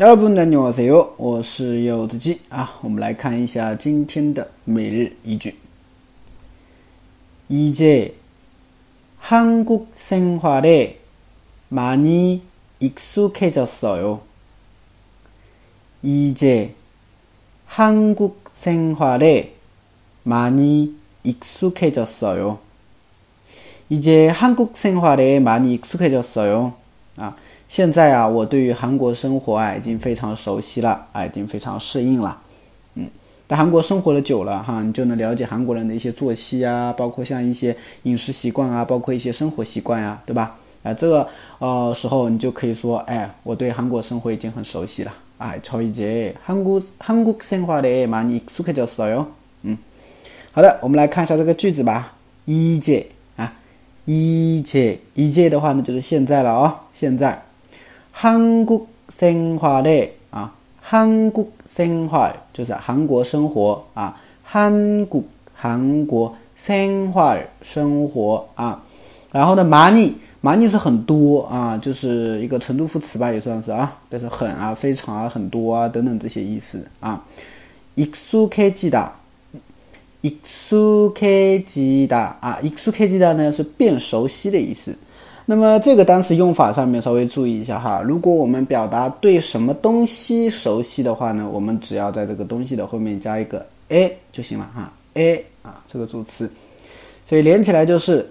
여러분 안녕하세요. 我是柚子鸡啊。我们来看一下今天的每日一句。이제한국생활에많이익숙해졌어요이제한국생활에많이익숙해졌어요이제한국생활에많이익숙해졌어요啊。 现在啊，我对于韩国生活啊已经非常熟悉了，啊，已经非常适应了，嗯，在韩国生活的久了哈，你就能了解韩国人的一些作息啊，包括像一些饮食习惯啊，包括一些生活习惯呀，对吧？啊，这个呃时候你就可以说，哎，我对韩国生活已经很熟悉了，哎，저이제한국한국생활에많이익숙해졌어 요。 嗯，好的，我们来看一下这个句子吧。이제啊，이제이제的话呢，就是现在了哦，现在。 韩国生活的啊，韩国生活就是韩国生活啊，韩国韩国生活生活啊，然后呢，money，money 是很多啊，就是一个程度副词吧，也算是啊，就是很啊，非常啊，很多啊等等这些意思啊。익숙해지 다， 익숙해지 다， 啊，익숙해지다呢是变熟悉的意思。 那么这个单词用法上面稍微注意一下哈，如果我们表达对什么东西熟悉的话呢，我们只要在这个东西的后面加一个 a 就行了哈，a 啊这个助词，所以连起来就是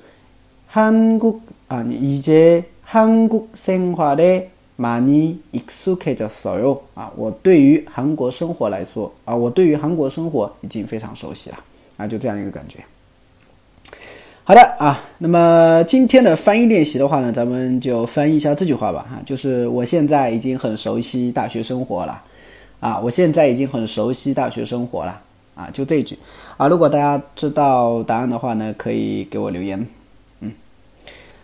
韩国啊，你이제한국생활에많이익숙해졌어요啊，我对于韩国生活来说啊，我对于韩国生活已经非常熟悉了啊，就这样一个感觉。 好的啊，那么今天的翻译练习的话呢，咱们就翻译一下这句话吧哈，就是我现在已经很熟悉大学生活了，啊，我现在已经很熟悉大学生活了啊，就这句。啊，如果大家知道答案的话呢，可以给我留言，嗯，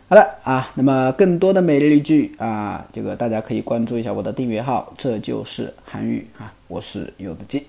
好的啊，那么更多的每日一句啊，这个大家可以关注一下我的订阅号，这就是韩语啊，我是柚子鸡。